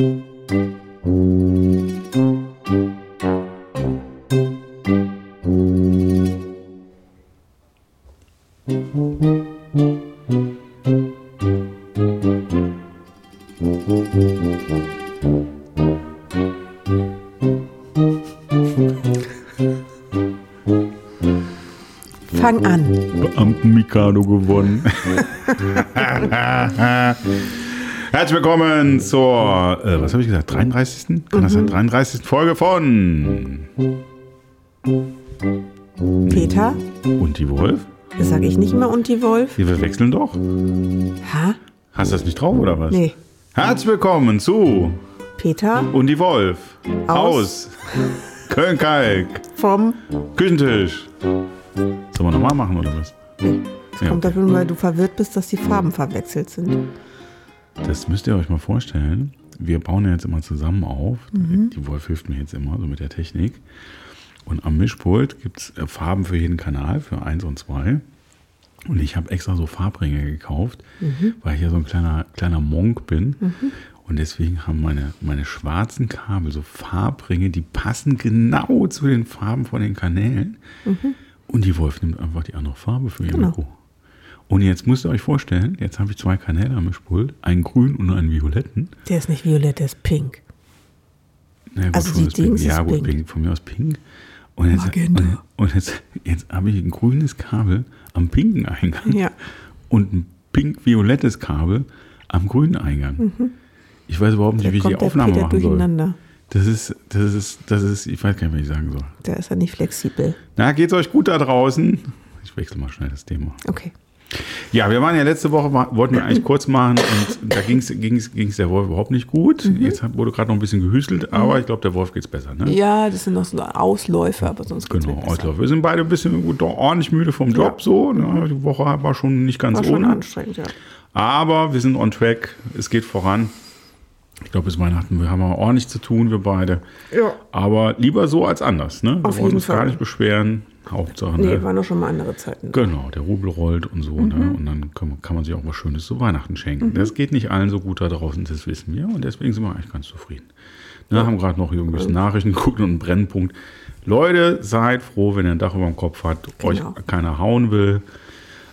Música Herzlich willkommen zur, äh, was habe ich gesagt, 33. Kann das sein? 33. Folge von Peter? Und die Wolf? Das sage ich nicht immer und die Wolf. Wir verwechseln doch. Ha? Hast du das nicht drauf oder was? Nee. Herzlich willkommen zu Peter Und die Wolf. Aus. Aus. Köln-Kalk. vom. Küchentisch. Sollen wir nochmal machen oder was? Ja, Kommt dafür, weil du verwirrt bist, dass die Farben verwechselt sind. Das müsst ihr euch mal vorstellen. Wir bauen ja jetzt immer zusammen auf. Mhm. Die Wolf hilft mir jetzt immer so mit der Technik. Und am Mischpult gibt es Farben für jeden Kanal, für eins und zwei. Und ich habe extra so Farbringe gekauft, Mhm. weil ich ja so ein kleiner, kleiner Monk bin. Und deswegen haben meine, meine schwarzen Kabel so Farbringe, die passen genau zu den Farben von den Kanälen. Und die Wolf nimmt einfach die andere Farbe für ihr Genau. Mikro. Und jetzt müsst ihr euch vorstellen, jetzt habe ich zwei Kanäle am Mischpult, einen grünen und einen violetten. Der ist nicht violett, der ist pink. Na gut, Also die. Dings Ja gut, pink. pink. von mir aus pink. Und jetzt, und, und jetzt, jetzt habe ich ein grünes Kabel am pinken Eingang Ja. und ein pink-violettes Kabel am grünen Eingang. Ich weiß überhaupt nicht, Da wie ich die Mhm. Aufnahme Peter machen soll. Das ist, das ist, das ist, ich weiß gar nicht, was ich sagen soll. Da ist er nicht flexibel. Na, geht's euch gut da draußen? Ich wechsle mal schnell das Thema. Okay. Ja, wir waren ja letzte Woche, wollten wir eigentlich kurz machen und da ging es ging's, ging's der Wolf überhaupt nicht gut. Mhm. Jetzt wurde gerade noch ein bisschen gehüstelt, aber ich glaube, der Wolf geht's besser. Ne? Ja, das sind noch so Ausläufe, aber sonst geht's Genau. Auslauf. Wir sind beide ein bisschen gut, ordentlich müde vom Job Ja. so. Ne? Die Woche war schon nicht ganz War schon ohne. anstrengend, ja. Aber wir sind on track. Es geht voran. Ich glaube, bis Weihnachten wir haben wir ordentlich zu tun, wir beide. Ja. Aber lieber so als anders. Ne? Wir Auf wollen jeden uns gar Fall. nicht beschweren. Hauptsache, Nee, ne? waren doch schon mal andere Zeiten. Genau, der Rubel rollt und so. Ne? Und dann kann man, kann man sich auch was Schönes zu Weihnachten schenken. Das geht nicht allen so gut da draußen, das wissen wir. Und deswegen sind wir eigentlich ganz zufrieden. Ne, Haben gerade noch ein bisschen Nachrichten geguckt und einen Brennpunkt. Leute, seid froh, wenn ihr ein Dach über dem Kopf habt, euch Genau. keiner hauen will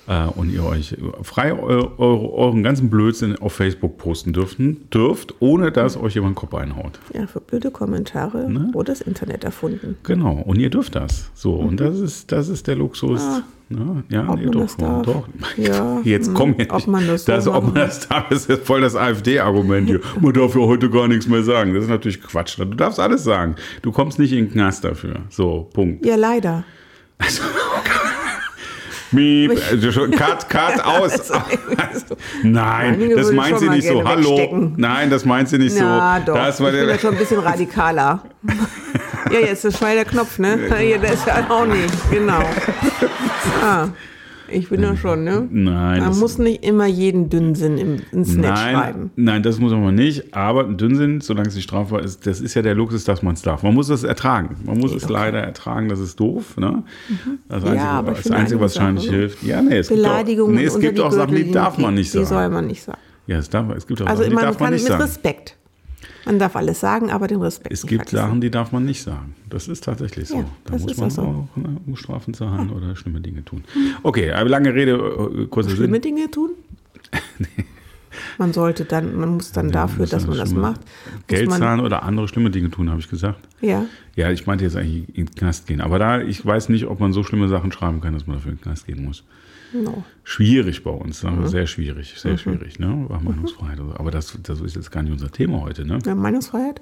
und ihr euch frei eu, eure, euren ganzen Blödsinn auf Facebook posten dürfen, dürft, ohne dass euch jemand den Kopf einhaut. Ja, für blöde Kommentare Ne? wurde das Internet erfunden. Genau, und ihr dürft das. So, und das ist, das ist der Luxus. ne? Ja, Mhm. Ah. Ob nee, doch, darf. doch. Ja, Jetzt komm jetzt. ob man das so das, ob man das darf, ist jetzt voll das AfD-Argument hier. Man darf ja heute gar nichts mehr sagen. Das ist natürlich Quatsch. Du darfst alles sagen. Du kommst nicht in den Knast dafür. So, Punkt. Ja, leider. Miep, also cut, cut, aus. Nein, Einige das würden meint sie nicht so. Hallo. wegstecken. Nein, das meint sie nicht Ja, so. doch. Das war ich bin ja schon ein bisschen radikaler. ja, jetzt ist schon der Knopf, ne? Ja, der ist ja auch nicht. Genau. Ah, ich bin ja schon, ne? Nein, Man das- muss nicht immer jeden Dünnsinn im, ins Netz schreiben. Nein, nein, das muss man nicht. Aber ein Dünnsinn, solange es nicht strafbar ist, das ist ja der Luxus, dass man es darf. Man muss es ertragen. Man muss es okay. leider ertragen, das ist doof. Ne? Das Ja, Einzige, aber das Einzige was wahrscheinlich hilft. Ja, nee, es Beleidigungen gibt auch, nee, es gibt die auch Sachen, die darf man nicht Die sagen. soll man nicht sagen. ja, es, darf, es gibt auch Also Sachen, die man darf man kann nicht mit sagen. Respekt. Man darf alles sagen, aber den Respekt Es gibt vergessen. Sachen, die darf man nicht sagen. Das ist tatsächlich so. Ja, da muss man auch so. auch ne, Strafen zahlen oder schlimme Dinge tun. Okay, aber lange Rede, äh, kurzer Sinn. Schlimme Dinge tun? Man sollte dann, man muss dann dafür, muss dass man das macht, Geld zahlen oder andere schlimme Dinge tun, habe ich gesagt. ja, Ja, ich meinte jetzt eigentlich in den Knast gehen. Aber da, ich weiß nicht, ob man so schlimme Sachen schreiben kann, dass man dafür in den Knast gehen muss. No. Schwierig bei uns, sagen Mhm. sehr schwierig, sehr schwierig, ne? Meinungsfreiheit. so. Aber das, das ist jetzt gar nicht unser Thema heute, ne? ja, Meinungsfreiheit?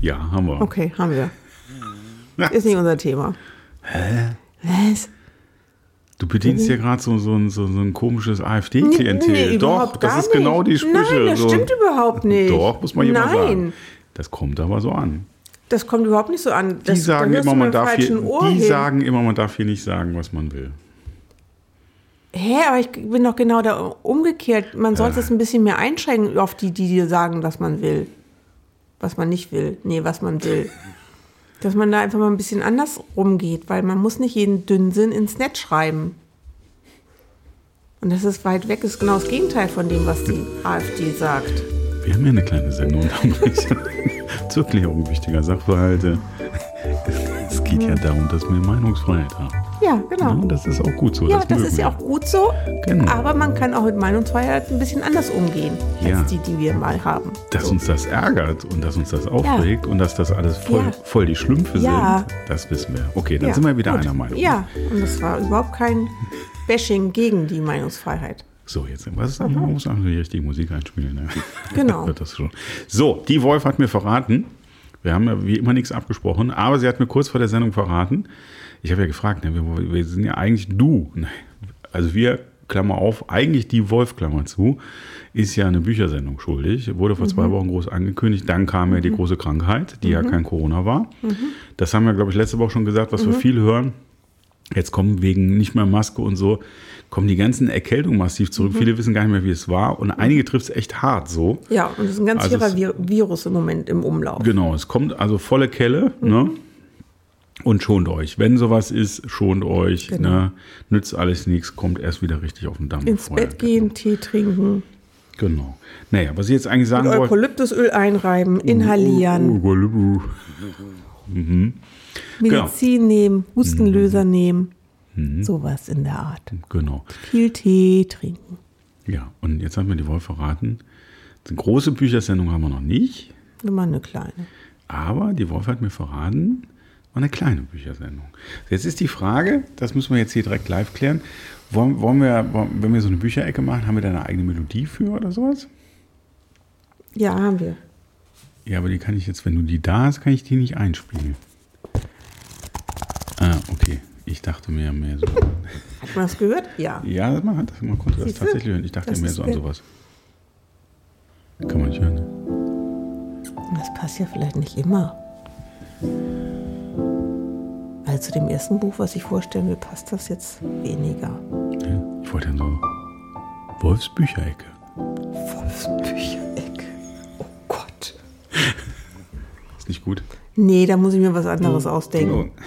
Ja, haben wir. Okay, haben wir. Ist nicht unser Thema. Hä? Was? Du bedienst ja gerade so, so, ein- so, so ein komisches AfD-Klientel. Nee, Doch, überhaupt das ist genau die nicht. Sprüche. Nein, das stimmt überhaupt nicht. Doch, muss man jemand Nein, sagen. Das kommt aber so an. Das kommt überhaupt nicht so an. Die Das, sagen da hörst immer, man darf hier, Ohr die hin. sagen immer, man darf hier nicht sagen, was man will. Hä, aber ich bin doch genau da umgekehrt. Man sollte es ein bisschen mehr einschränken auf die, die dir sagen, was man will. Was man nicht will. Nee, was man will. Dass man da einfach mal ein bisschen anders rumgeht, weil man muss nicht jeden Dünnsinn ins Netz schreiben. Und das ist weit weg, ist genau das Gegenteil von dem, was die AfD sagt. Wir haben ja eine kleine Sendung zur Klärung wichtiger Sachverhalte. Es geht ja darum, dass wir Meinungsfreiheit haben. Ja, genau. Ja, das ist auch gut so. Ja, das, mögen ist ja auch gut so. Genau. Aber man kann auch mit Meinungsfreiheit ein bisschen anders umgehen, Ja. als die, die wir mal haben. Dass uns das ärgert und dass uns das aufregt und dass das alles voll, Ja. voll die Schlümpfe Ja. sind, das wissen wir. Okay, dann Ja, sind wir wieder gut. einer Meinung. Ja, und das war überhaupt kein Bashing gegen die Meinungsfreiheit. So, jetzt was ist, man muss einfach die richtige Musik einspielen. Ne? Genau. Wird das schon. So, die Wolf hat mir verraten. Wir haben ja wie immer nichts abgesprochen, aber sie hat mir kurz vor der Sendung verraten. Ich habe ja gefragt, ne, wir, wir sind ja eigentlich du. ne, Also wir, Klammer auf, eigentlich die Wolf, Klammer zu, ist ja eine Büchersendung schuldig. Wurde vor Mhm. zwei Wochen groß angekündigt. Dann kam ja die große Krankheit, die ja Mhm. kein Corona war. Das haben wir, glaube ich, letzte Woche schon gesagt, was wir Mhm. viel hören. Jetzt kommen wegen nicht mehr Maske und so, kommen die ganzen Erkältungen massiv zurück. Mhm. Viele wissen gar nicht mehr, wie es war. Und einige trifft es echt hart so. Ja, und es ist ein ganz Also Vir Virus im Moment im Umlauf. Genau, es kommt also volle Kelle, Mhm. ne? Und schont euch. Wenn sowas ist, schont euch. Genau. Ne? Nützt alles nichts, kommt erst wieder richtig auf den Damm. Ins vorher. Bett gehen, Tee trinken, Genau. Naja, was ich jetzt eigentlich sagen wollte. Eukalyptusöl einreiben, inhalieren, Eukalyptus. Medizin nehmen, Hustenlöser Mhm. nehmen. Sowas in der Art. Genau. Viel Tee trinken. Ja, und jetzt hat mir die Wolf verraten, eine große Büchersendung haben wir noch nicht, Immer eine kleine. aber die Wolf hat mir verraten, war eine kleine Büchersendung. Jetzt ist die Frage, das müssen wir jetzt hier direkt live klären, wollen, wollen wir, wollen- wenn wir so eine Bücherecke machen, haben wir da eine eigene Melodie für oder sowas? Ja, haben wir. Ja, aber die kann ich jetzt, wenn du die da hast, kann ich die nicht einspielen. Ah, okay. Ich dachte mir mehr so. Hat man das gehört? Ja. Ja, man, hat das, man konnte das tatsächlich hören. Ich dachte Das mehr ist so an der- sowas. Kann man nicht hören. Ne? Das passt ja vielleicht nicht immer. Also zu dem ersten Buch, was ich vorstellen will, passt das jetzt weniger. Ja, ich wollte dann so Wolfs Bücherecke. Wolfsbücherecke. Oh Gott. Ist nicht gut? Nee, da muss ich mir was anderes ausdenken. Oh.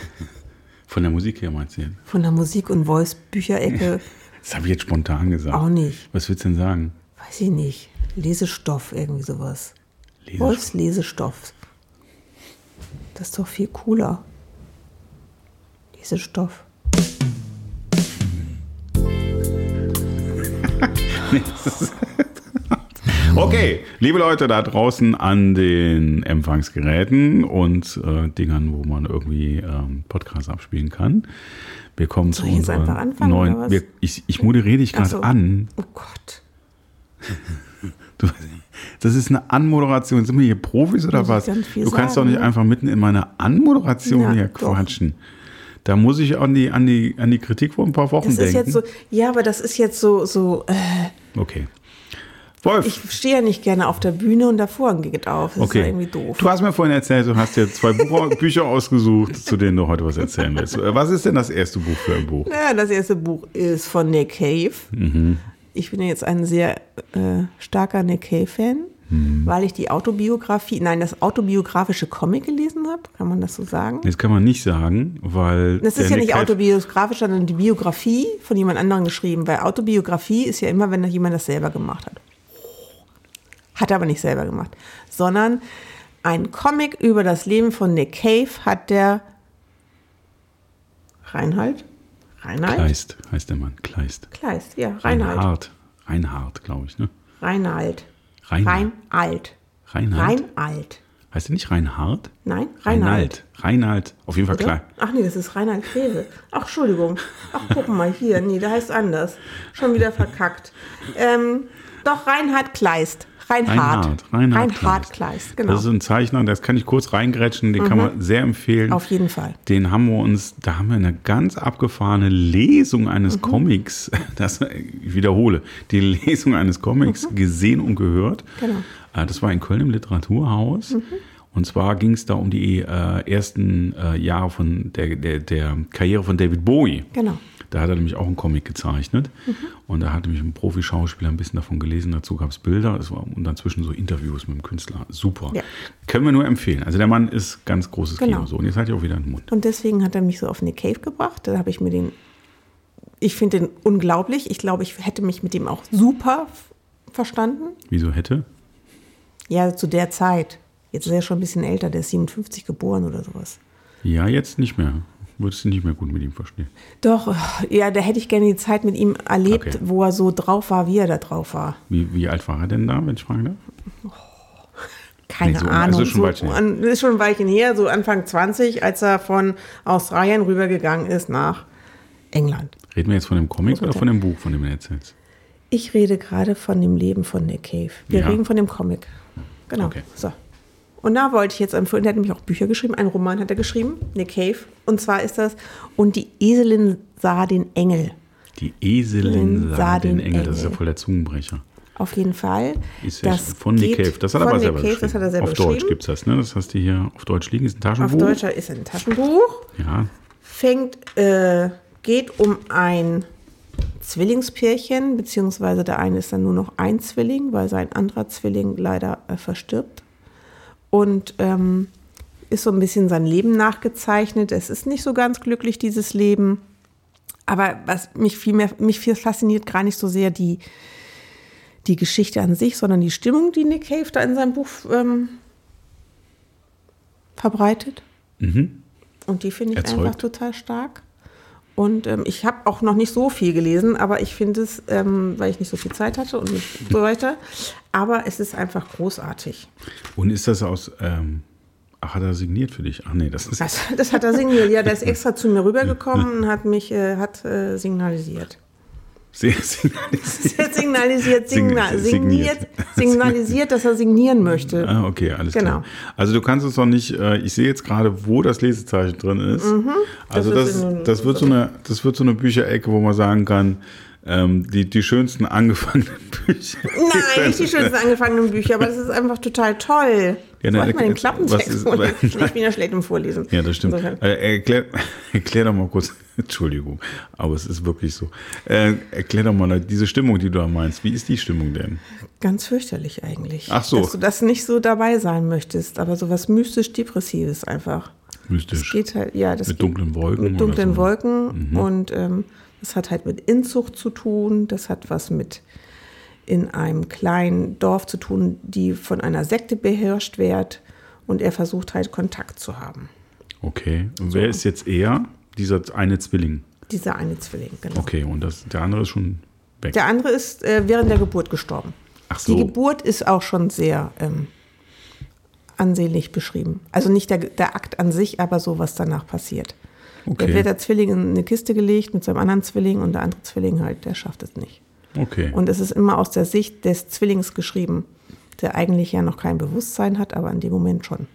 Von der Musik her meinst du jetzt? Von der Musik- und Voice-Bücherecke Das habe ich jetzt spontan gesagt. auch nicht. Was willst du denn sagen? Weiß ich nicht. Lesestoff, irgendwie sowas. Lesestoff. Das ist doch viel cooler. Lesestoff. Okay, liebe Leute da draußen an den Empfangsgeräten und äh, Dingern, wo man irgendwie ähm, Podcasts abspielen kann. Wir kommen zu Soll ich jetzt unserer anfangen, neuen. Wir, ich, ich moderiere dich gerade so. an. Oh Gott. Du, das ist eine Anmoderation. Sind wir hier Profis oder was? Du kannst sagen, doch nicht ne? einfach mitten in meiner Anmoderation Ja, hier doch. quatschen. Da muss ich an die, an, die, an die Kritik vor ein paar Wochen Das denken. ist jetzt so, ja, aber das ist jetzt so, so, äh, okay. Wolf. ich stehe ja nicht gerne auf der Bühne und Vorhang geht auf. Das ist ja Okay. irgendwie doof. Du hast mir vorhin erzählt, du hast dir zwei Bücher ausgesucht, zu denen du heute was erzählen willst. Was ist denn das erste Buch für ein Buch? Ja, das erste Buch ist von Nick Cave. Mhm. Ich bin ja jetzt ein sehr äh, starker Nick Cave-Fan, Mhm. weil ich die Autobiografie, nein, das autobiografische Comic gelesen habe. Kann man das so sagen? Das kann man nicht sagen, weil. Das ist ja Nick nicht autobiografisch, sondern die Biografie von jemand anderem geschrieben, weil Autobiografie ist ja immer, wenn jemand das selber gemacht hat. Hat er aber nicht selber gemacht, sondern ein Comic über das Leben von Nick Cave hat der Reinhard? Reinhard? Kleist heißt der Mann. Kleist. Kleist, ja, Reinhard. Reinhard. Reinhard, glaube ich, ne? Reinhard. Reinhard. Reinhard. Reinhard. Reinhard. Heißt der nicht Reinhard? Nein, Reinhard. Reinhard. Reinhard. Auf jeden Fall Oder? klar. Ach nee, das ist Reinhard Kleve. Ach, Entschuldigung. Ach, guck mal hier. Nee, der heißt anders. Schon wieder verkackt. Ähm, doch, Reinhard Kleist. Reinhard. Reinhard. Reinhard, Reinhard Kleist, genau. Mhm. Das ist ein Zeichner, das kann ich kurz reingrätschen, den kann man sehr empfehlen. Auf jeden Fall. Den haben wir uns, da haben wir eine ganz abgefahrene Lesung eines Mhm. Comics, das, ich wiederhole, die Lesung eines Comics gesehen und gehört. Mhm. Genau. Äh, Das war in Köln im Literaturhaus. Und zwar ging es da um die äh, ersten äh, Jahre von der, der, der Karriere von David Bowie. Genau. Da hat er nämlich auch einen Comic gezeichnet. Und da hat nämlich ein Profi-Schauspieler ein bisschen davon gelesen. Dazu gab es Bilder. Es war, und dann zwischen so Interviews mit dem Künstler. Super. Ja. Können wir nur empfehlen. Also der Mann ist ganz großes Genau. Kino. So, und jetzt hat er auch wieder einen Mund. Und deswegen hat er mich so auf Nick Cave gebracht. Da habe ich mir den ich finde den unglaublich. Ich glaube, ich hätte mich mit ihm auch super verstanden. Wieso hätte? Ja, zu der Zeit. Jetzt ist er schon ein bisschen älter, der ist 57 geboren oder sowas. Ja, jetzt nicht mehr. Würdest du nicht mehr gut mit ihm verstehen. Doch, ja, da hätte ich gerne die Zeit mit ihm erlebt, Okay. wo er so drauf war, wie er da drauf war. Wie, wie alt war er denn da, wenn ich fragen darf? Keine Nee, so- Ahnung. also schon so, an, ist schon ein Weilchen her, so Anfang 20, als er von Australien rübergegangen ist nach England. Reden wir jetzt von dem Comic Was oder von dem Buch, von dem du erzählst? Ich rede gerade von dem Leben von Nick Cave. Wir Ja. reden von dem Comic. Genau. Okay. So. Und da wollte ich jetzt empfehlen, der hat nämlich auch Bücher geschrieben, einen Roman hat er geschrieben, Nick Cave. Und zwar ist das Und die Eselin sah den Engel. Die Eselin sah sah den den Engel. Das ist ja Engel. voll der Zungenbrecher. Auf jeden Fall. Ist ja das von Nick Cave. Das hat er aber selber Cave, geschrieben. Das hat er selber auf Deutsch gibt es das, ne? Das hast du hier auf Deutsch liegen. Ist ein Taschenbuch. Auf Deutscher ist ein Taschenbuch. Ja. fängt, äh, geht um ein Zwillingspärchen, beziehungsweise der eine ist dann nur noch ein Zwilling, weil sein anderer Zwilling leider äh, verstirbt. Und ähm, ist so ein bisschen sein Leben nachgezeichnet. Es ist nicht so ganz glücklich, dieses Leben. Aber was mich viel mehr, mich viel fasziniert gar nicht so sehr die, die Geschichte an sich, sondern die Stimmung, die Nick Cave da in seinem Buch ähm, verbreitet. Und die finde ich Erzeugt. einfach total stark. Und ähm, ich habe auch noch nicht so viel gelesen, aber ich finde es, ähm, weil ich nicht so viel Zeit hatte und nicht so weiter, aber es ist einfach großartig. Und ist das aus. Ähm, ach, hat er signiert für dich? Ach nee, das ist. Das, das hat er signalisiert. Ja, der ist extra zu mir rübergekommen und hat mich äh, hat, äh, signalisiert. Sehr signalisiert. Er signalisiert, signa, Signiert. signalisiert, dass er signieren möchte. Ah, okay, alles Genau. klar. Also du kannst es noch nicht, äh, ich sehe jetzt gerade, wo das Lesezeichen drin ist. Also Mhm. Das das, ist in- das, wird so eine, das wird so eine Bücherecke, wo man sagen kann, ähm, die, die schönsten angefangenen Bücher. Nein, nicht die schönsten angefangenen Bücher, aber das ist einfach total toll. Ja, Soll ich mal den Klappentext ist- vorlesen? Ich bin ja schlecht im Vorlesen. Ja, das stimmt. Insofern. Äh, erklär, erklär doch mal kurz, Entschuldigung, aber es ist wirklich so. Äh, erklär doch mal diese Stimmung, die du da meinst. Wie ist die Stimmung denn? Ganz fürchterlich eigentlich. Ach so. Dass du das nicht so dabei sein möchtest, aber so was mystisch-depressives einfach. Mystisch. geht halt, ja, das Mit dunklen Wolken Mit dunklen so? Mhm. Wolken und ähm, das hat halt mit Inzucht zu tun, das hat was mit in einem kleinen Dorf zu tun, die von einer Sekte beherrscht wird und er versucht halt Kontakt zu haben. Okay. Und wer ist jetzt er? Dieser eine Zwilling. Dieser eine Zwilling, genau. Okay, und das, der andere ist schon weg. Der andere ist äh, während der Geburt gestorben. Ach so. Die Geburt ist auch schon sehr ähm, ansehnlich beschrieben. Also nicht der, der Akt an sich, aber so, was danach passiert. Okay. Da wird der Zwilling in eine Kiste gelegt mit seinem anderen Zwilling und der andere Zwilling halt, der schafft es nicht. Okay. Und es ist immer aus der Sicht des Zwillings geschrieben, der eigentlich ja noch kein Bewusstsein hat, aber in dem Moment schon.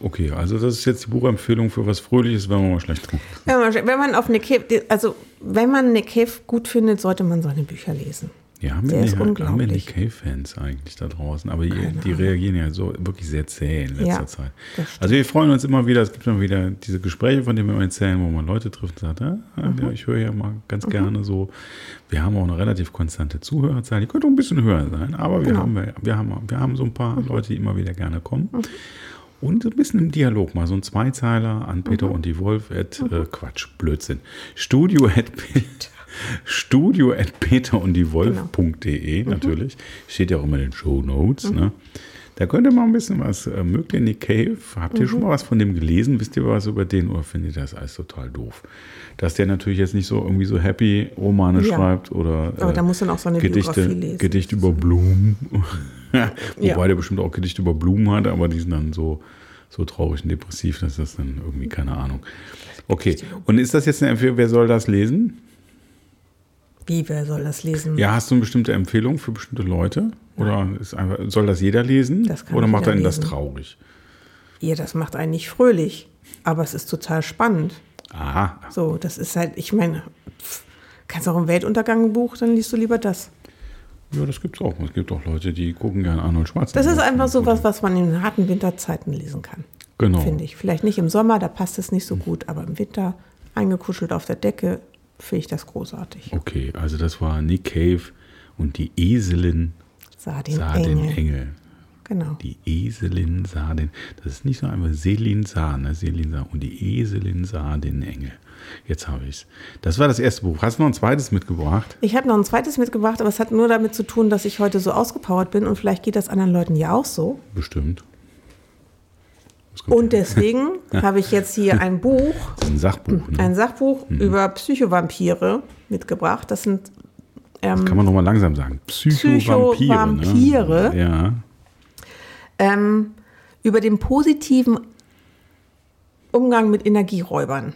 Okay, also das ist jetzt die Buchempfehlung für was Fröhliches, wenn man mal schlecht trinkt. Wenn man, wenn man auf Nick Cave, also wenn man Nick Cave gut findet, sollte man seine Bücher lesen. Ja, haben Der wir, ist die, haben wir unglaublich. Cave-Fans eigentlich da draußen? Aber die, die reagieren ja so wirklich sehr zäh in letzter Ja, Zeit. Also wir freuen uns immer wieder, es gibt immer wieder diese Gespräche, von denen wir erzählen, wo man Leute trifft und sagt, ah, Mhm. ja, ich höre ja mal ganz gerne so. Wir haben auch eine relativ konstante Zuhörerzahl, die könnte auch ein bisschen höher sein, aber wir, Genau. haben, wir, haben, wir haben so ein paar Mhm. Leute, die immer wieder gerne kommen. Und so ein bisschen im Dialog mal, so ein Zweizeiler an Peter Mhm. und die Wolf at, äh, Quatsch, Blödsinn. Studio at, Studio at Peter und die Wolf.de Genau. natürlich. Steht ja auch immer in den Show Notes. Mhm. Ne? Da könnt ihr mal ein bisschen was äh, mögt ihr Nick Cave. Habt ihr Mhm. schon mal was von dem gelesen? Wisst ihr was über den oder findet ihr das alles total doof? Dass der natürlich jetzt nicht so irgendwie so happy Romane Ja. schreibt oder Aber da muss dann auch so eine Gedichte, Biografie lesen. Gedichte über Blumen. Wobei Ja. der bestimmt auch Gedichte über Blumen hat, aber die sind dann so, so traurig und depressiv, dass das dann irgendwie, keine Ahnung. Okay, und ist das jetzt eine Empfehlung, wer soll das lesen? Wie, wer soll das lesen? Ja, hast du eine bestimmte Empfehlung für bestimmte Leute? Oder ist einfach, soll das jeder lesen? Das kann Oder macht einen das traurig? Ja, das macht einen nicht fröhlich, aber es ist total spannend. Aha, So, das ist halt, ich meine, pff, kannst auch ein Weltuntergang-Buch, dann liest du lieber das. ja, das gibt's auch. Es gibt auch Leute, die gucken gerne Arnold Das Schwarzenegger. ist einfach so was, was man in harten Winterzeiten lesen kann. Genau. Finde ich. Vielleicht nicht im Sommer, da passt es nicht so gut, aber im Winter eingekuschelt auf der Decke finde ich das großartig. Okay, also das war Nick Cave und die Eselin Sah den sah Engel. den Engel. Genau. Die Eselin sah den, das ist nicht so einfach, Selin sah, ne? Selin sah und die Eselin sah den Engel. Jetzt habe ich es. Das war das erste Buch. Hast du noch ein zweites mitgebracht? Ich habe noch ein zweites mitgebracht, aber es hat nur damit zu tun, dass ich heute so ausgepowert bin und vielleicht geht das anderen Leuten ja auch so. Bestimmt. Und deswegen habe ich jetzt hier ein Buch, Das ein Sachbuch. Ne? ein Sachbuch über Psychovampire mitgebracht. Das sind ähm, Kann man nochmal langsam sagen. Psychovampire. Psychovampire. Ne? Ja. ähm, über den positiven Umgang mit Energieräubern.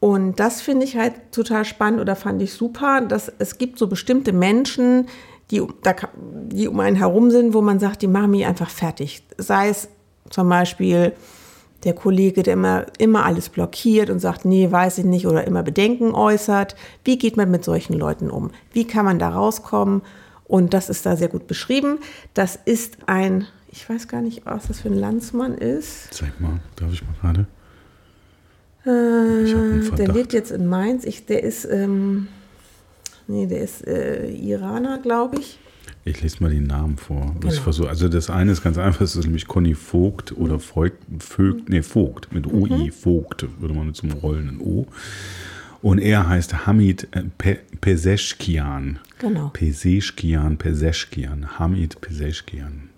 Und das finde ich halt total spannend oder fand ich super, dass es gibt so bestimmte Menschen, die, um- da, die um einen herum sind, wo man sagt, die machen mich einfach fertig. Sei es zum Beispiel der Kollege, der immer, immer alles blockiert und sagt, nee, weiß ich nicht oder immer Bedenken äußert. Wie geht man mit solchen Leuten um? Wie kann man da rauskommen? Und das ist da sehr gut beschrieben. Das ist ein, ich weiß gar nicht, was das für ein Landsmann ist. Zeig mal, darf ich mal gerade? Äh, der lebt jetzt in Mainz. Ich, der ist, ähm, nee, der ist äh, Iraner, glaube ich. Ich lese mal den Namen vor. Genau. versuche, also das eine ist ganz einfach, das ist nämlich Conny Vogt oder Vogt, Vogt, nee, Vogt, mit OI, Vogt, würde man mit so einem rollenden O. Und er heißt Hamid äh, Pe Peseschkian. Genau. Peseschkian, Peseschkian, Hamid Peseschkian.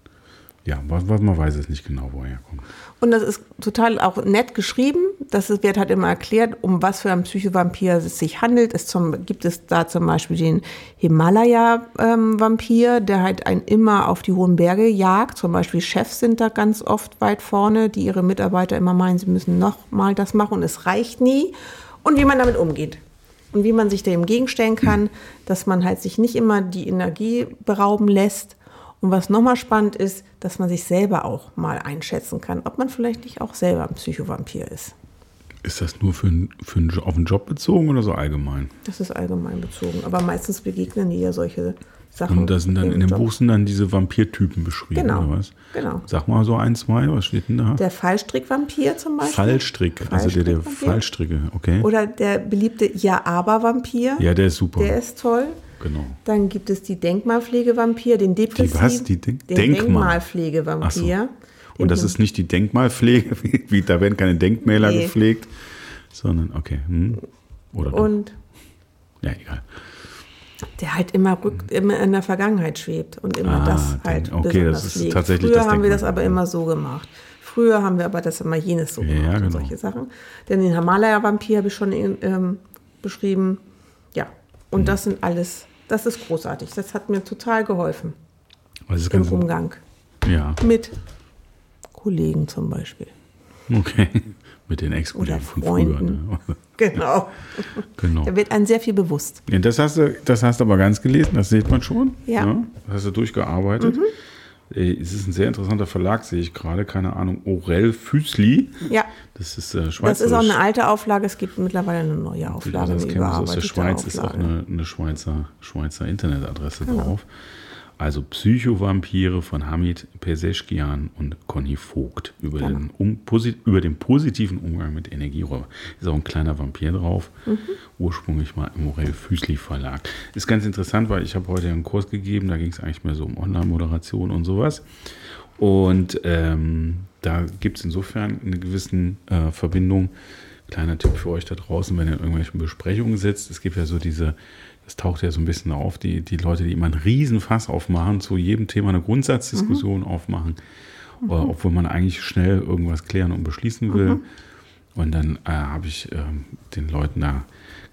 Ja, man weiß es nicht genau, wo er kommt. Und das ist total auch nett geschrieben. Das wird halt immer erklärt, um was für einen Psychovampir es sich handelt. Es zum, gibt es da zum Beispiel den Himalaya-Vampir, der halt einen immer auf die hohen Berge jagt. Zum Beispiel Chefs sind da ganz oft weit vorne, die ihre Mitarbeiter immer meinen, sie müssen noch mal das machen und es reicht nie. Und wie man damit umgeht. Und wie man sich dem gegenstellen kann, dass man halt sich nicht immer die Energie berauben lässt. Und was nochmal spannend ist, dass man sich selber auch mal einschätzen kann, ob man vielleicht nicht auch selber ein Psychovampir ist. Ist das nur für, für einen, auf den Job bezogen oder so allgemein? Das ist allgemein bezogen. Aber meistens begegnen die ja solche Sachen. Und da sind dann in dem Job. Buch sind dann diese Vampirtypen beschrieben, Genau, oder was? genau. Sag mal so ein, zwei, was steht denn da? Der Fallstrickvampir zum Beispiel. Fallstrick, also der, der. Fallstricke, okay. Oder der beliebte Ja-Aber-Vampir. ja, der ist super. Der ist toll. Genau. Dann gibt es die Denkmalpflegevampir, den depressiven. was? Die den Denkmal? Denkmalpflegevampir. So. Den Und das ist nicht die Denkmalpflege, wie, da werden keine Denkmäler Nee. gepflegt, sondern, okay. Hm. Oder doch. Und Ja, egal. der halt immer, rück, immer in der Vergangenheit schwebt und immer Ah, das halt okay, besonders das ist pflegt. tatsächlich Früher das haben wir das aber immer so gemacht. Früher haben wir aber das immer jenes so Ja, gemacht genau. und solche Sachen. Denn den Himalaya-Vampir habe ich schon ähm, beschrieben. Ja, und Mhm. das sind alles, das ist großartig. Das hat mir total geholfen Also im Umgang ja, mit Kollegen zum Beispiel. okay. Mit den Ex-Kollegen von früher. Ne? Genau. genau. Da wird einem sehr viel bewusst. Ja, das, hast du, das hast du aber ganz gelesen, das sieht man schon. Ja. Mhm. Das hast du durchgearbeitet. Äh, Es ist ein sehr interessanter Verlag, sehe ich gerade. Keine Ahnung, Aurel Füßli. Ja, Das ist äh, das Schweizerisch. ist auch eine alte Auflage. Es gibt mittlerweile eine neue Auflage, das kennen wir aus der Schweiz, ist auch Auflage. eine, eine Schweizer, Schweizer Internetadresse Genau. drauf. Also Psychovampire von Hamid Peseschkian und Conny Vogt über, Genau. den, um, über den positiven Umgang mit Energieräubern. Ist auch ein kleiner Vampir drauf, Mhm. ursprünglich mal im Morel Füßli Verlag. Ist ganz interessant, weil ich habe heute einen Kurs gegeben, da ging es eigentlich mehr so um Online-Moderation und sowas. Und ähm, da gibt es insofern eine gewisse äh, Verbindung. Kleiner Tipp für euch da draußen, wenn ihr in irgendwelchen Besprechungen sitzt. Es gibt ja so diese, das taucht ja so ein bisschen auf, die, die Leute, die immer einen Riesenfass aufmachen, zu jedem Thema eine Grundsatzdiskussion aufmachen, äh, obwohl man eigentlich schnell irgendwas klären und beschließen will. Und dann äh, habe ich ähm, den Leuten da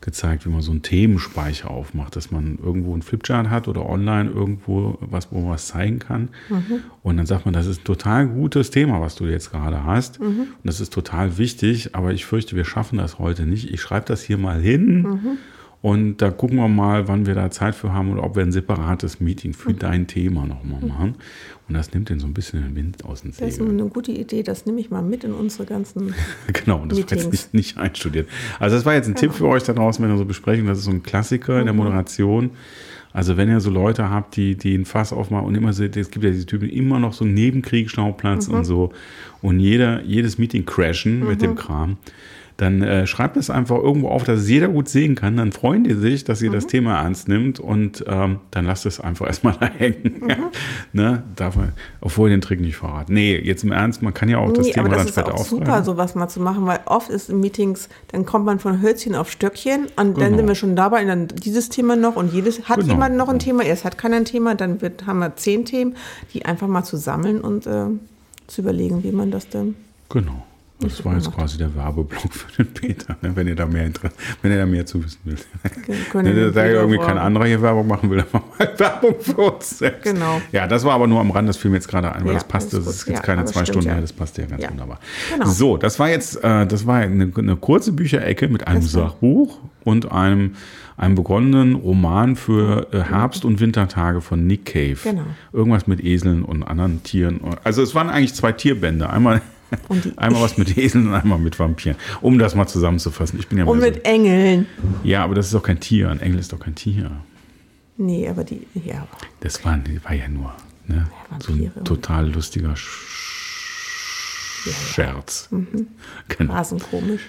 gezeigt, wie man so einen Themenspeicher aufmacht, dass man irgendwo einen Flipchart hat oder online irgendwo was, wo man was zeigen kann. Und dann sagt man, das ist ein total gutes Thema, was du jetzt gerade hast. Und das ist total wichtig, aber ich fürchte, wir schaffen das heute nicht. Ich schreibe das hier mal hin. Und da gucken wir mal, wann wir da Zeit für haben oder ob wir ein separates Meeting für dein Thema nochmal machen. Und das nimmt den so ein bisschen den Wind aus den Das ist Segeln. eine gute Idee, das nehme ich mal mit in unsere ganzen. Genau, und das war jetzt Meetings. nicht, nicht einstudiert. Also das war jetzt ein Tipp für euch da draußen, wenn ihr so Besprechungen, das ist so ein Klassiker in der Moderation. Also wenn ihr so Leute habt, die, die ein Fass aufmachen und immer so, es gibt ja diese Typen, die immer noch so einen Nebenkriegsschauplatz und so und jeder, jedes Meeting crashen mit dem Kram, dann äh, schreibt es einfach irgendwo auf, dass es jeder gut sehen kann. Dann freuen die sich, dass ihr das Thema ernst nimmt und ähm, dann lasst es einfach erstmal da hängen. ne? Darf man, obwohl den Trick nicht verraten. Nee, jetzt im Ernst, man kann ja auch das Nee, Thema aber dann das ist später auch super, sowas mal zu machen, weil oft ist in Meetings, dann kommt man von Hölzchen auf Stöckchen und dann Genau. sind wir schon dabei und dann dieses Thema noch und jedes hat Genau. jemand noch ein Thema, erst hat keiner ein Thema, dann wird, haben wir zehn Themen, die einfach mal zu sammeln und äh, zu überlegen, wie man das dann. Genau. Das war jetzt quasi der Werbeblock für den Peter, ne? wenn ihr da mehr Interesse, wenn ihr da mehr zu wissen will. Ne, wir da irgendwie fragen. kein anderer hier Werbung machen will, dann machen wir halt Werbung für uns selbst. Genau. Ja, das war aber nur am Rand, das fiel mir jetzt gerade ein, weil Ja, das passt, das ist jetzt Ja, keine zwei Stunden ja. mehr, das passt ja ganz wunderbar. Genau. So, das war jetzt, äh, das war eine, eine kurze Bücherecke mit einem Das Sachbuch und einem, einem begonnenen Roman für äh, Herbst- und Wintertage von Nick Cave. Genau. Irgendwas mit Eseln und anderen Tieren. Also es waren eigentlich zwei Tierbände. Einmal, einmal was mit Eseln und einmal mit Vampiren. Um das mal zusammenzufassen. Ich bin ja Und mehr so- mit Engeln. ja, aber das ist doch kein Tier. Ein Engel ist doch kein Tier. Nee, aber die, ja, Das war, war ja nur ne? so Vampire. ein total lustiger Sch Scherz. Genau. Rasen komisch.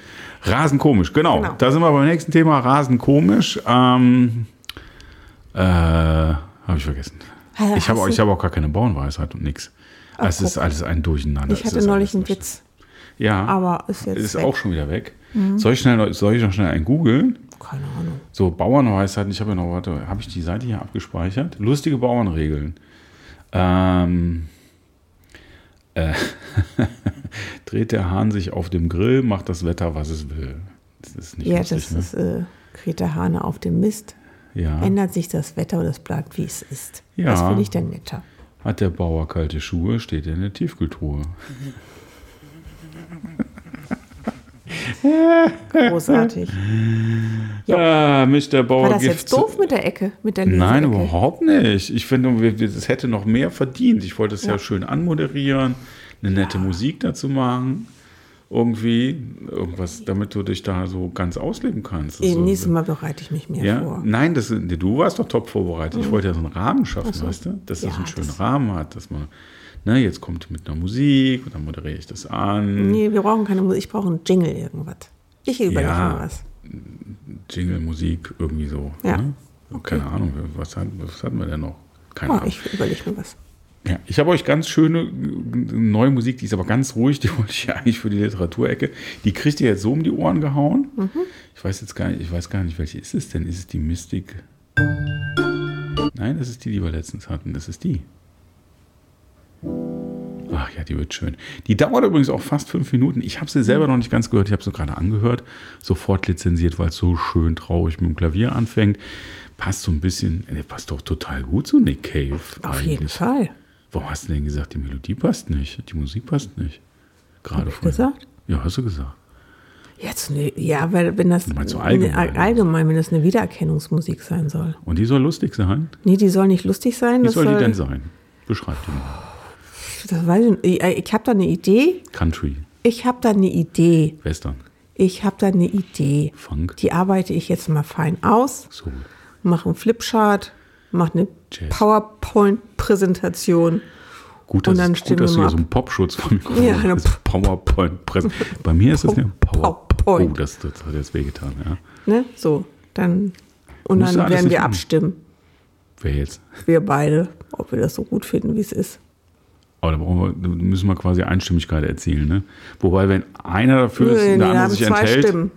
Rasenkomisch, genau. Genau. Da sind wir beim nächsten Thema. Rasenkomisch. Ähm, äh, habe ich vergessen. Ich habe hab auch gar keine Bauernweisheit und nichts. Ach, Es ist alles ein Durcheinander. Ich hatte neulich einen Witz, Ja, aber ist jetzt ist weg. Mhm. auch schon wieder weg. Soll, ich schnell, noch- soll ich noch schnell einen googeln? Keine Ahnung. So, Bauernweisheiten, ich habe ja noch, warte, habe ich die Seite hier abgespeichert? Lustige Bauernregeln. Ähm, äh, dreht der Hahn sich auf dem Grill, macht das Wetter, was es will. Das ist nicht Ja, lustig, das ne? ist äh, Greta Hane auf dem Mist. ja. Ändert sich das Wetter oder es bleibt, wie es ist. Ja. Das finde ich dann netter. Hat der Bauer kalte Schuhe, steht er in der Tiefkühltruhe. Großartig. Ah, Mr. Bauer War das Gift- jetzt doof mit der Ecke? Mit der Nein, Leseecke? überhaupt nicht. Ich finde, es hätte noch mehr verdient. Ich wollte es ja, schön anmoderieren, eine nette Musik dazu machen. Irgendwie irgendwas, damit du dich da so ganz ausleben kannst. Eh, So- Nächstes Mal bereite ich mich mehr ja, vor. nein, das, du warst doch top vorbereitet. Ich wollte ja so einen Rahmen schaffen, weißt du? Dass das Ja, einen schönen das- Rahmen hat, dass man, ne, jetzt kommt mit einer Musik und dann moderiere ich das an. Nee, wir brauchen keine Musik. Ich brauche einen Jingle, irgendwas. Ich überlege Ja. mal was. Jingle, Musik, irgendwie so. Ja. Ne? Keine Ahnung, was, hat, was hatten wir denn noch? Keine Oh, Ahnung. ich überlege mir was. Ja, ich habe euch ganz schöne neue Musik, die ist aber ganz ruhig, die wollte ich ja eigentlich für die Literaturecke. Die kriegt ihr jetzt so um die Ohren gehauen. Mhm. Ich weiß jetzt gar nicht, ich weiß gar nicht, welche ist es denn? Ist es die Mystic? Nein, das ist die, die wir letztens hatten. Das ist die. Ach ja, die wird schön. Die dauert übrigens auch fast fünf Minuten. Ich habe sie selber noch nicht ganz gehört. Ich habe sie gerade angehört. Sofort lizenziert, weil es so schön traurig mit dem Klavier anfängt. Passt so ein bisschen, passt doch total gut zu Nick Cave. Auf eigentlich. jeden Fall. Warum hast du denn gesagt, die Melodie passt nicht? Die Musik passt nicht. Gerade vorhin. gesagt? Ja, hast du gesagt. Jetzt ne, ja, weil wenn das so allgemein? ne, allgemein, wenn das eine Wiedererkennungsmusik sein soll. Und die soll lustig sein? Nee, die soll nicht lustig sein. Wie soll soll, die denn sein? Beschreib die mal. Das weiß ich nicht. Ich, ich habe da eine Idee. Country, Ich habe da eine Idee. Western, Ich habe da eine Idee. Funk, Die arbeite ich jetzt mal fein aus. Soul. Mache einen Flipchart. Mache eine. PowerPoint-Präsentation. Gut, Und das dann gut, dass du mal so einen Popschutz vom Mikrofon Ja, eine hast. PowerPoint. Präsent- Bei mir ist das eine Power. PowerPoint. Oh, das, das hat jetzt wehgetan. Ja. Ne? So, dann. Und Musst dann werden wir abstimmen. Wer jetzt? Wir beide, ob wir das so gut finden, wie es ist. Aber da brauchen wir, da müssen wir quasi Einstimmigkeit erzielen. Ne? Wobei, wenn einer dafür ist Nö, und der andere sich enthält. Stimmen.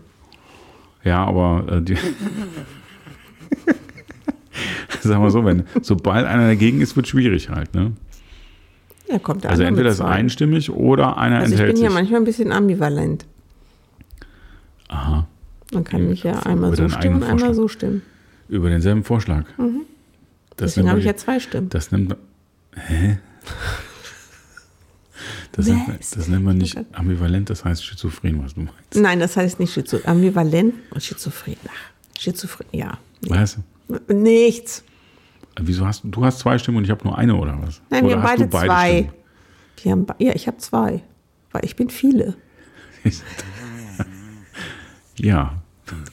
Ja, aber äh, die, sag mal so, wenn sobald einer dagegen ist, wird schwierig halt. Ne? Ja, kommt der Also entweder ist einstimmig oder einer Also ich enthält bin ja sich. manchmal ein bisschen ambivalent. Aha, Man kann mich ja einmal so stimmen einmal so stimmen. über denselben Vorschlag. Das Mhm. Deswegen nennt habe ich ja zwei Stimmen. Das nennt man. Hä? Das nennt, man, das nennt man nicht ambivalent, das heißt schizophren, was du meinst. Nein, das heißt nicht Schizo ambivalent und schizophren. Ach, schizophren, ja. Was? Nichts. Wieso hast du, hast zwei Stimmen und ich habe nur eine oder was? Nein, oder wir haben du beide zwei. Stimmen? Wir haben, be- ja, ich habe zwei. Weil ich bin viele. Ja.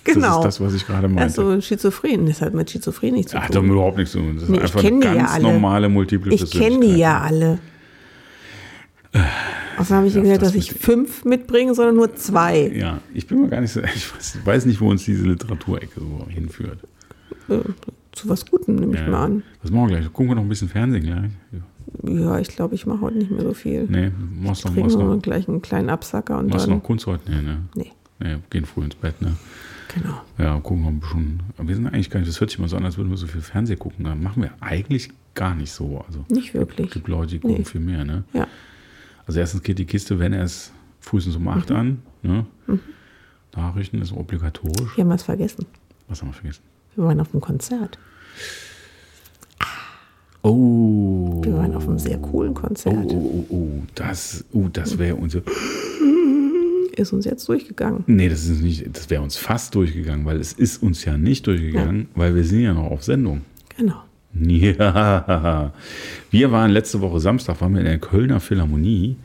Genau. Das ist das, was ich gerade meinte. Also schizophren, das hat mit Schizophren nichts zu Hat tun. doch überhaupt nichts zu tun. Das ist Nee, ich einfach ja ganz alle. normale multiple Ich kenne die ja alle. Also habe ich Ja, gesagt, das dass ich fünf mitbringe, sondern nur zwei. Ja, ich bin mir gar nicht so, ich weiß, ich weiß nicht, wo uns diese Literaturecke so hinführt. Zu was Gutem, nehme ich Ja. mal an. Was machen wir gleich? Gucken wir noch ein bisschen Fernsehen gleich? Ja, ich glaube, ich mache heute nicht mehr so viel. Nee, machst noch, machst noch, gleich einen kleinen Absacker und machst dann. noch Kunst heute? Nee, ne? Nee, Nee, gehen früh ins Bett, ne? genau. Ja, gucken wir ein bisschen. Aber wir sind eigentlich gar nicht, das hört sich mal so an, als würden wir so viel Fernsehen gucken. Das machen wir eigentlich gar nicht so. Also Nicht wirklich. es gibt Leute, die gucken Nee. viel mehr, ne? Ja. Also erstens geht die Kiste, wenn erst frühestens um 8 Mhm. an, ne? Nachrichten ist obligatorisch. Wir haben was vergessen. Was haben wir vergessen? Wir waren auf einem Konzert. Oh. Wir waren auf einem sehr coolen Oh, Konzert. oh, oh, oh, das, oh, das wäre unser. Ist uns jetzt durchgegangen. Nee, das ist nicht, das wäre uns fast durchgegangen, weil es ist uns ja nicht durchgegangen, weil wir sind ja noch auf Sendung. Genau. Ja, wir waren letzte Woche Samstag, waren wir in der Kölner Philharmonie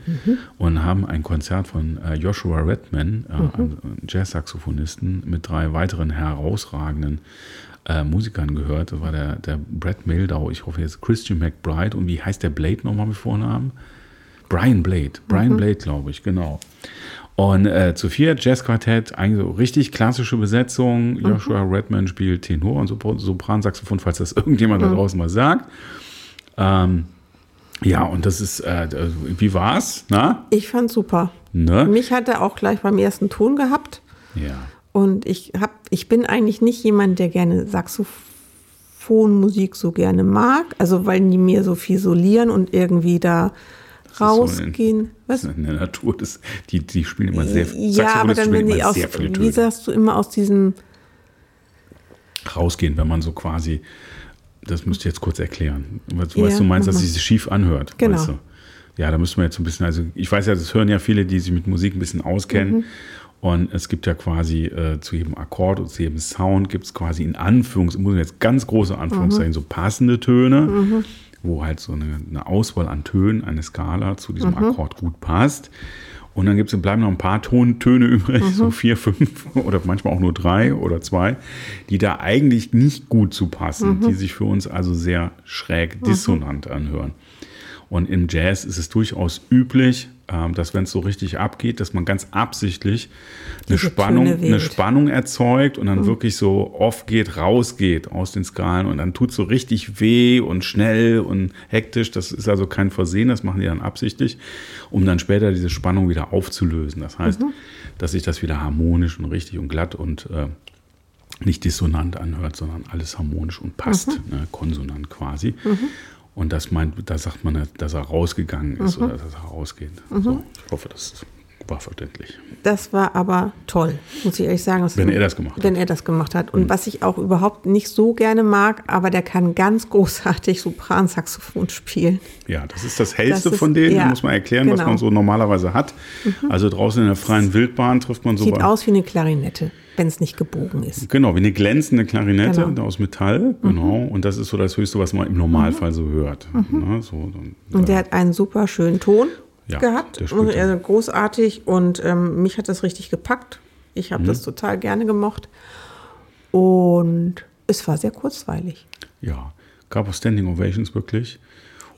und haben ein Konzert von äh, Joshua Redman, äh, einem Jazz-Saxophonisten, mit drei weiteren herausragenden äh, Musikern gehört. Das war der, der Brad Mildau, ich hoffe jetzt Christian McBride und wie heißt der Blade nochmal mit Vornamen? Brian Blade, Brian Blade, glaube ich, genau. Und äh, zu vier Jazzquartett, eigentlich so richtig klassische Besetzung. Joshua Redman spielt Tenor und Sopran- Sopransaxophon, falls das irgendjemand da draußen mal sagt. Ähm, ja, und das ist, äh, wie war's? Na? Ich fand super. Ne? Mich hat er auch gleich beim ersten Ton gehabt. Ja. Und ich hab, ich bin eigentlich nicht jemand, der gerne Saxophonmusik so gerne mag. Also weil die mir so viel solieren und irgendwie da rausgehen. Was? In der Natur, das, die, die spielen immer sehr Ja, aber dann, wenn die aus, wie sagst du immer, aus diesem, rausgehen, wenn man so quasi, das müsst ihr jetzt kurz erklären. Was, Ja, du meinst, dass es sich schief anhört. Genau. Weißt du? Ja, da müssen wir jetzt so ein bisschen, also ich weiß ja, das hören ja viele, die sich mit Musik ein bisschen auskennen. Mhm. Und es gibt ja quasi äh, zu jedem Akkord und zu jedem Sound gibt es quasi in Anführungs, muss jetzt ganz große Anführungszeichen, so passende Töne, wo halt so eine, eine Auswahl an Tönen, eine Skala zu diesem Akkord gut passt. Und dann gibt's, bleiben noch ein paar Tontöne übrig, so vier, fünf oder manchmal auch nur drei oder zwei, die da eigentlich nicht gut zu passen, die sich für uns also sehr schräg dissonant anhören. Und im Jazz ist es durchaus üblich, dass wenn es so richtig abgeht, dass man ganz absichtlich eine Diese Spannung, eine. Spannung erzeugt und dann wirklich so off geht, rausgeht aus den Skalen und dann tut so richtig weh und schnell und hektisch. Das ist also kein Versehen, das machen die dann absichtlich, um dann später diese Spannung wieder aufzulösen. Das heißt, dass sich das wieder harmonisch und richtig und glatt und äh, nicht dissonant anhört, sondern alles harmonisch und passt, ne, konsonant quasi. Und das meint, da sagt man, dass er rausgegangen ist oder dass er rausgeht. So, ich hoffe, das war verständlich. das war aber toll, muss ich ehrlich sagen. Wenn er das gemacht hat. Mhm. Wenn er das gemacht hat. Und was ich auch überhaupt nicht so gerne mag, aber der kann ganz großartig Sopransaxophon spielen. Ja, das ist das Hellste Das ist- von denen. ja, da muss man erklären, was genau. Mhm. man so normalerweise hat. Also draußen in der freien Wildbahn trifft man so Sieht aus wie eine Klarinette, wenn es nicht gebogen ist. Genau, wie eine glänzende Klarinette Genau. aus Metall. Genau. Und das ist so das Höchste, was man im Normalfall so hört. Ne, so, dann, Und der hat einen super schönen Ton Ja, gehabt. Also großartig und ähm, mich hat das richtig gepackt. Ich Mhm. habe das total gerne gemocht. Und es war sehr kurzweilig. Ja, gab auch Standing Ovations wirklich.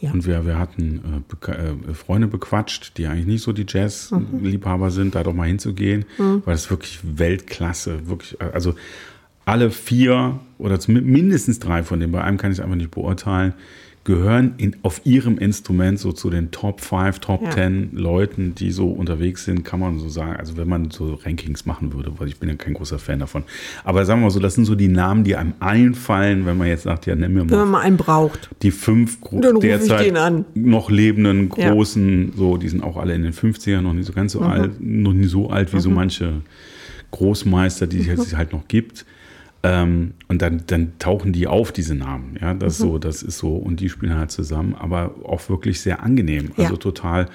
Ja. Und wir, wir hatten äh, äh, Freunde bequatscht, die eigentlich nicht so die Jazz-Liebhaber sind, da doch mal hinzugehen, weil es wirklich Weltklasse, wirklich, äh, also alle vier oder mindestens drei von denen, bei einem kann ich es einfach nicht beurteilen, gehören in, auf ihrem Instrument so zu den Top 5, Top Ja. 10 Leuten, die so unterwegs sind, kann man so sagen. Also wenn man so Rankings machen würde, weil ich bin ja kein großer Fan davon. Aber sagen wir mal so, das sind so die Namen, die einem einfallen, wenn man jetzt sagt, ja, nimm mir Wenn mal man mal einen braucht. die fünf derzeit noch lebenden Ja. Mhm. großen, so, die sind auch alle in den 50ern, noch nicht so ganz so alt, noch nie so alt wie so manche Großmeister, die Mhm. es jetzt halt noch gibt. Ähm, und dann, dann tauchen die auf, diese Namen. Ja, das Mhm. so, das ist so. Und die spielen halt zusammen, aber auch wirklich sehr angenehm. Also Ja. total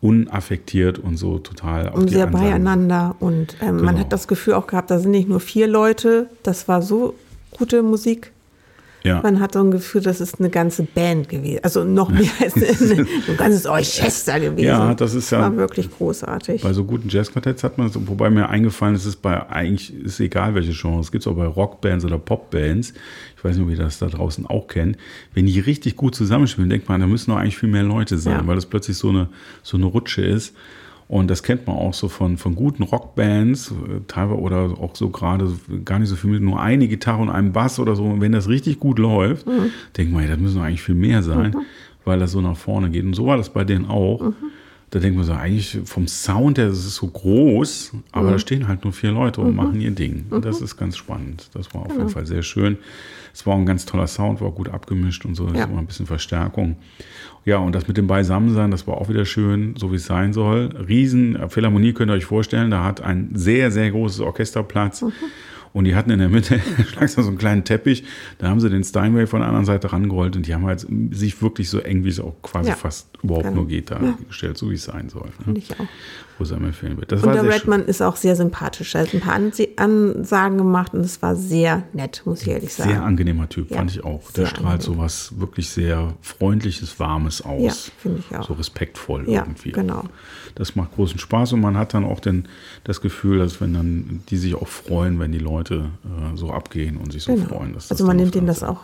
unaffektiert und so total auf Und sehr Ansagen. beieinander. Und ähm, man Genau. hat das Gefühl auch gehabt, da sind nicht nur vier Leute. Das war so gute Musik. Ja. Man hat so ein Gefühl, das ist eine ganze Band gewesen. Also noch mehr als eine, ein ganzes Orchester gewesen. Ja, das ist ja- War wirklich großartig. Bei so guten Jazzquartetts hat man es, wobei mir eingefallen ist, es ist bei eigentlich ist egal welche Genre. Es gibt es auch bei Rockbands oder Popbands. Ich weiß nicht, ob ihr das da draußen auch kennt. Wenn die richtig gut zusammenspielen, denkt man, da müssen doch eigentlich viel mehr Leute sein, Ja. weil das plötzlich so eine, so eine Rutsche ist. Und das kennt man auch so von, von guten Rockbands, äh, teilweise oder auch so gerade gar nicht so viel mit, nur eine Gitarre und einem Bass oder so. Und wenn das richtig gut läuft, Mhm. denkt man, ja, das müssen eigentlich viel mehr sein, weil das so nach vorne geht. Und so war das bei denen auch. Mhm. Da denkt man so, eigentlich vom Sound her, das ist so groß, aber Mhm. da stehen halt nur vier Leute und machen ihr Ding. Und das ist ganz spannend. Das war auf Genau. jeden Fall sehr schön. Es war auch ein ganz toller Sound, war gut abgemischt und so. Das Ja. ist immer ein bisschen Verstärkung. Ja, und das mit dem Beisammensein, das war auch wieder schön, so wie es sein soll. Riesen äh, Philharmonie könnt ihr euch vorstellen, da hat ein sehr, sehr großes Orchesterplatz. Mhm. Und die hatten in der Mitte so einen kleinen Teppich. Da haben sie den Steinway von der anderen Seite rangerollt und die haben halt sich wirklich so eng, wie es auch quasi Ja. fast überhaupt Genau. nur geht, da gestellt, so wie es sein soll. Ne? Ich auch. Einem empfehlen wird. Das Und der Redman ist auch sehr sympathisch. Er hat ein paar Ansagen gemacht und es war sehr nett, muss ich ehrlich sagen. Sehr angenehmer Typ, Ja, fand ich auch. Der strahlt angenehm. so was wirklich sehr Freundliches, Warmes aus. Ja, finde ich auch. So respektvoll Ja, irgendwie. genau. Das macht großen Spaß und man hat dann auch den, das Gefühl, dass wenn dann die sich auch freuen, wenn die Leute äh, so abgehen und sich so Genau. freuen. Also man nimmt denen das auch.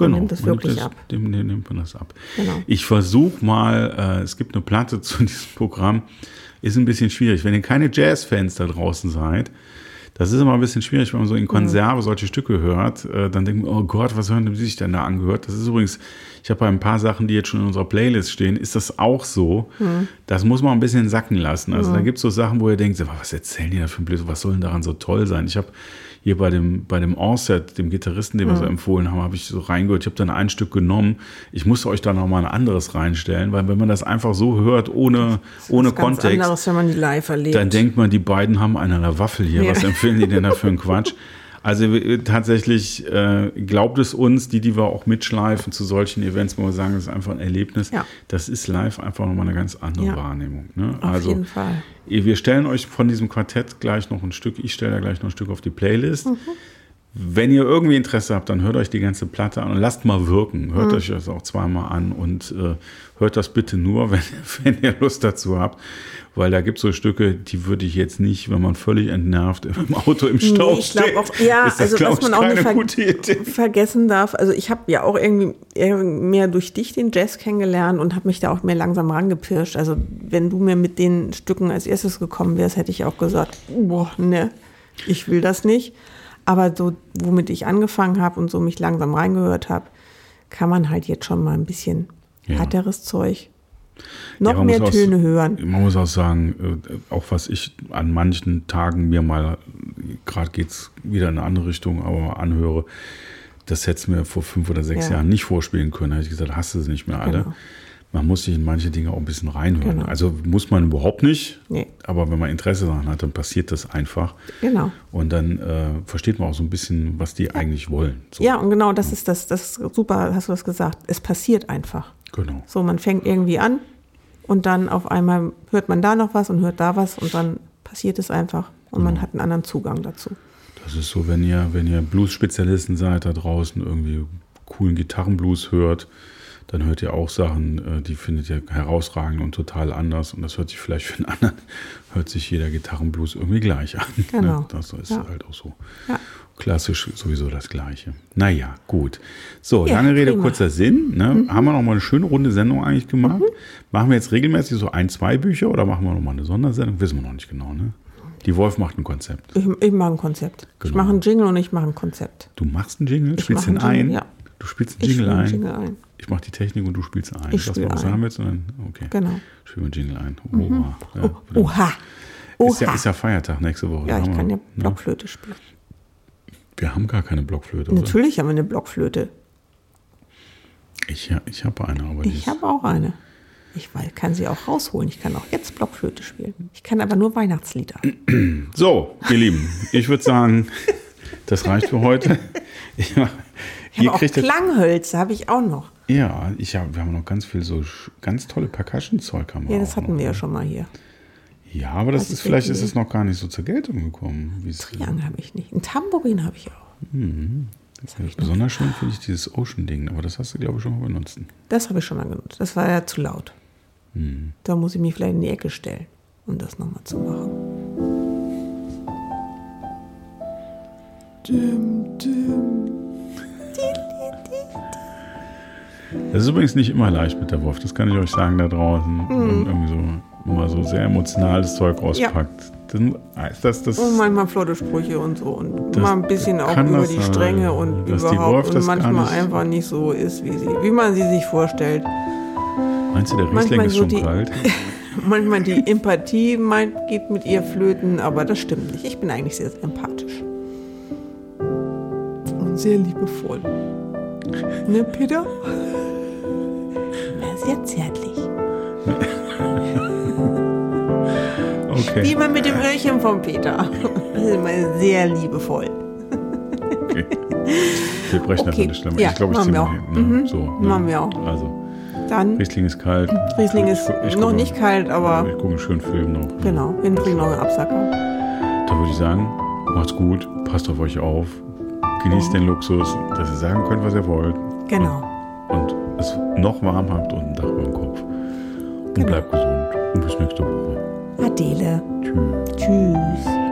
Man Genau, nimmt das wirklich das, ab. Dem, dem nimmt man das ab. Genau. Ich versuche mal, äh, es gibt eine Platte zu diesem Programm, ist ein bisschen schwierig. Wenn ihr keine Jazz-Fans da draußen seid, das ist immer ein bisschen schwierig, wenn man so in Konserve solche Stücke hört, äh, dann denkt man, oh Gott, was hören die sich denn da angehört? Das ist übrigens, ich habe bei ein paar Sachen, die jetzt schon in unserer Playlist stehen, ist das auch so. Das muss man ein bisschen sacken lassen. Also da gibt es so Sachen, wo ihr denkt, was erzählen die da für ein Blödsinn, was soll denn daran so toll sein? Ich habe hier bei dem, bei dem Onset, dem Gitarristen, den wir so empfohlen haben, habe ich so reingehört. Ich habe dann ein Stück genommen. Ich musste euch da nochmal ein anderes reinstellen, weil wenn man das einfach so hört, ohne, ohne Kontext, anderes, wenn man die live erlebt. dann denkt man, die beiden haben einen an der Waffel hier. Ja. Was empfehlen die denn da für einen Quatsch? Also äh, tatsächlich äh, glaubt es uns, die, die wir auch mitschleifen zu solchen Events, wo wir sagen, das ist einfach ein Erlebnis. Ja. Das ist live einfach nochmal eine ganz andere Ja. Wahrnehmung. Ne? Auf also jeden Fall. wir stellen euch von diesem Quartett gleich noch ein Stück, ich stelle da gleich noch ein Stück auf die Playlist. Mhm. Wenn ihr irgendwie Interesse habt, dann hört euch die ganze Platte an und lasst mal wirken. Mhm. Hört euch das auch zweimal an und äh, hört das bitte nur, wenn, wenn ihr Lust dazu habt. Weil da gibt es so Stücke, die würde ich jetzt nicht, wenn man völlig entnervt im Auto im Stau Nee, ich steht, auch- ja, ist das, also was man auch nicht ver- Idee. vergessen darf. Also ich habe ja auch irgendwie mehr durch dich den Jazz kennengelernt und habe mich da auch mehr langsam rangepirscht. Also wenn du mir mit den Stücken als erstes gekommen wärst, hätte ich auch gesagt, boah, ne, ich will das nicht. Aber so, womit ich angefangen habe und so mich langsam reingehört habe, kann man halt jetzt schon mal ein bisschen Ja. härteres Zeug, noch Ja, mehr auch- Töne hören. Man muss auch sagen, äh, auch was ich an manchen Tagen mir mal, gerade geht es wieder in eine andere Richtung, aber anhöre, das hätte es mir vor fünf oder sechs Ja. Jahren nicht vorspielen können. Da hätte ich gesagt, hast du sie nicht mehr alle. Genau. Man muss sich in manche Dinge auch ein bisschen reinhören. Genau. Also muss man überhaupt nicht, Nee. aber wenn man Interesse daran hat, dann passiert das einfach. Genau. Und dann äh, versteht man auch so ein bisschen, was die eigentlich wollen. So, Ja, und genau das ist das, das ist super, hast du das gesagt. Es passiert einfach. Genau. So, man fängt irgendwie an und dann auf einmal hört man da noch was und hört da was und dann passiert es einfach und man hat einen anderen Zugang dazu. Das ist so, wenn ihr, wenn ihr Blues-Spezialisten seid da draußen, irgendwie coolen Gitarrenblues hört, dann hört ihr auch Sachen, äh, die findet ihr herausragend und total anders. Und das hört sich vielleicht für einen anderen, hört sich jeder Gitarrenblues irgendwie gleich an. Genau. Ne? Das ist Ja. halt auch so. Ja. Klassisch sowieso das Gleiche. Naja, gut. So, Ja, lange Rede, prima. Mhm. kurzer Sinn. Ne? Haben wir nochmal eine schöne runde Sendung eigentlich gemacht? Machen wir jetzt regelmäßig so ein, zwei Bücher oder machen wir nochmal eine Sondersendung? Wissen wir noch nicht genau, ne? Die Wolf macht ein Konzept. Ich, ich mache ein Konzept. Ich Genau. mache einen Jingle und ich mache ein Konzept. Du machst einen Jingle, Ich spielst den ein. Ja. Du spielst einen Ich Jingle ein. Jingle ein. Ich mache die Technik und du spielst ein. Ich das, spiel was ein. haben willst. Und dann, okay. Genau. Spielen wir Jingle ein. Oha. Ja, Oh, oha. Oha. Ist, ja, ist ja Feiertag nächste Woche. ja, ich kann ja ne? Blockflöte spielen. Wir haben gar keine Blockflöte. Oder? Natürlich haben wir eine Blockflöte. Ich, ja, ich habe eine, aber Ich habe auch eine. Ich kann sie auch rausholen. Ich kann auch jetzt Blockflöte spielen. Ich kann aber nur Weihnachtslieder. So, ihr Lieben, ich würde sagen, das reicht für heute. Ja, Ich ihr auch jetzt, Klanghölzer, habe ich auch noch. Ja, ich hab, wir haben noch ganz viel so ganz tolle Percussion-Zeug. haben wir Ja, das auch hatten noch. wir ja schon mal hier. Ja, aber das Also ist vielleicht ist es noch gar nicht so zur Geltung gekommen. Triangel habe ich nicht. Ein Tambourin habe ich auch. Das, hab ich noch- Besonders schön finde ich dieses Ocean-Ding, aber das hast du, glaube ich, schon mal benutzt. das habe ich schon mal genutzt. Das war ja zu laut. Hm. Da muss ich mich vielleicht in die Ecke stellen, um das nochmal zu machen. Dim, dim. Das ist übrigens nicht immer leicht mit der Wurf, das kann ich euch sagen da draußen. Mhm. Und irgendwie so immer so sehr emotionales Zeug rauspackt. Dann heißt das, das, Und manchmal flotte Sprüche und so. Und mal ein bisschen auch über die sein, Stränge und dass die überhaupt. Und manchmal nicht- einfach nicht so ist, wie, sie, wie man sie sich vorstellt. meinst du, der Riesling manchmal ist so schon die- kalt? Manchmal die Empathie meint, geht mit ihr flöten, aber das stimmt nicht. Ich bin eigentlich sehr empathisch. Und sehr liebevoll. Ne, Peter? Wie Okay, immer mit dem Öhrchen vom Peter. Das ist immer sehr liebevoll. okay. Wir brechen Okay, einfach eine Stimme. ja, ich glaube, ich ziehe wir mal auch. hin. Mhm, So, ne? machen wir auch. Also, Dann, Riesling ist kalt. Riesling ist Ich- ich noch nicht kalt, aber Ich gucke einen schönen Film noch. genau, wir trinken noch einen Absacker. Da würde ich sagen, macht's gut, passt auf euch auf, genießt den Luxus, dass ihr sagen könnt, was ihr wollt. Genau. Und, und es noch warm habt und ein Dach über dem Kopf. Und Genau. bleibt gesund. Und bis nächste Woche. Adele. Tschüss. Tschüss.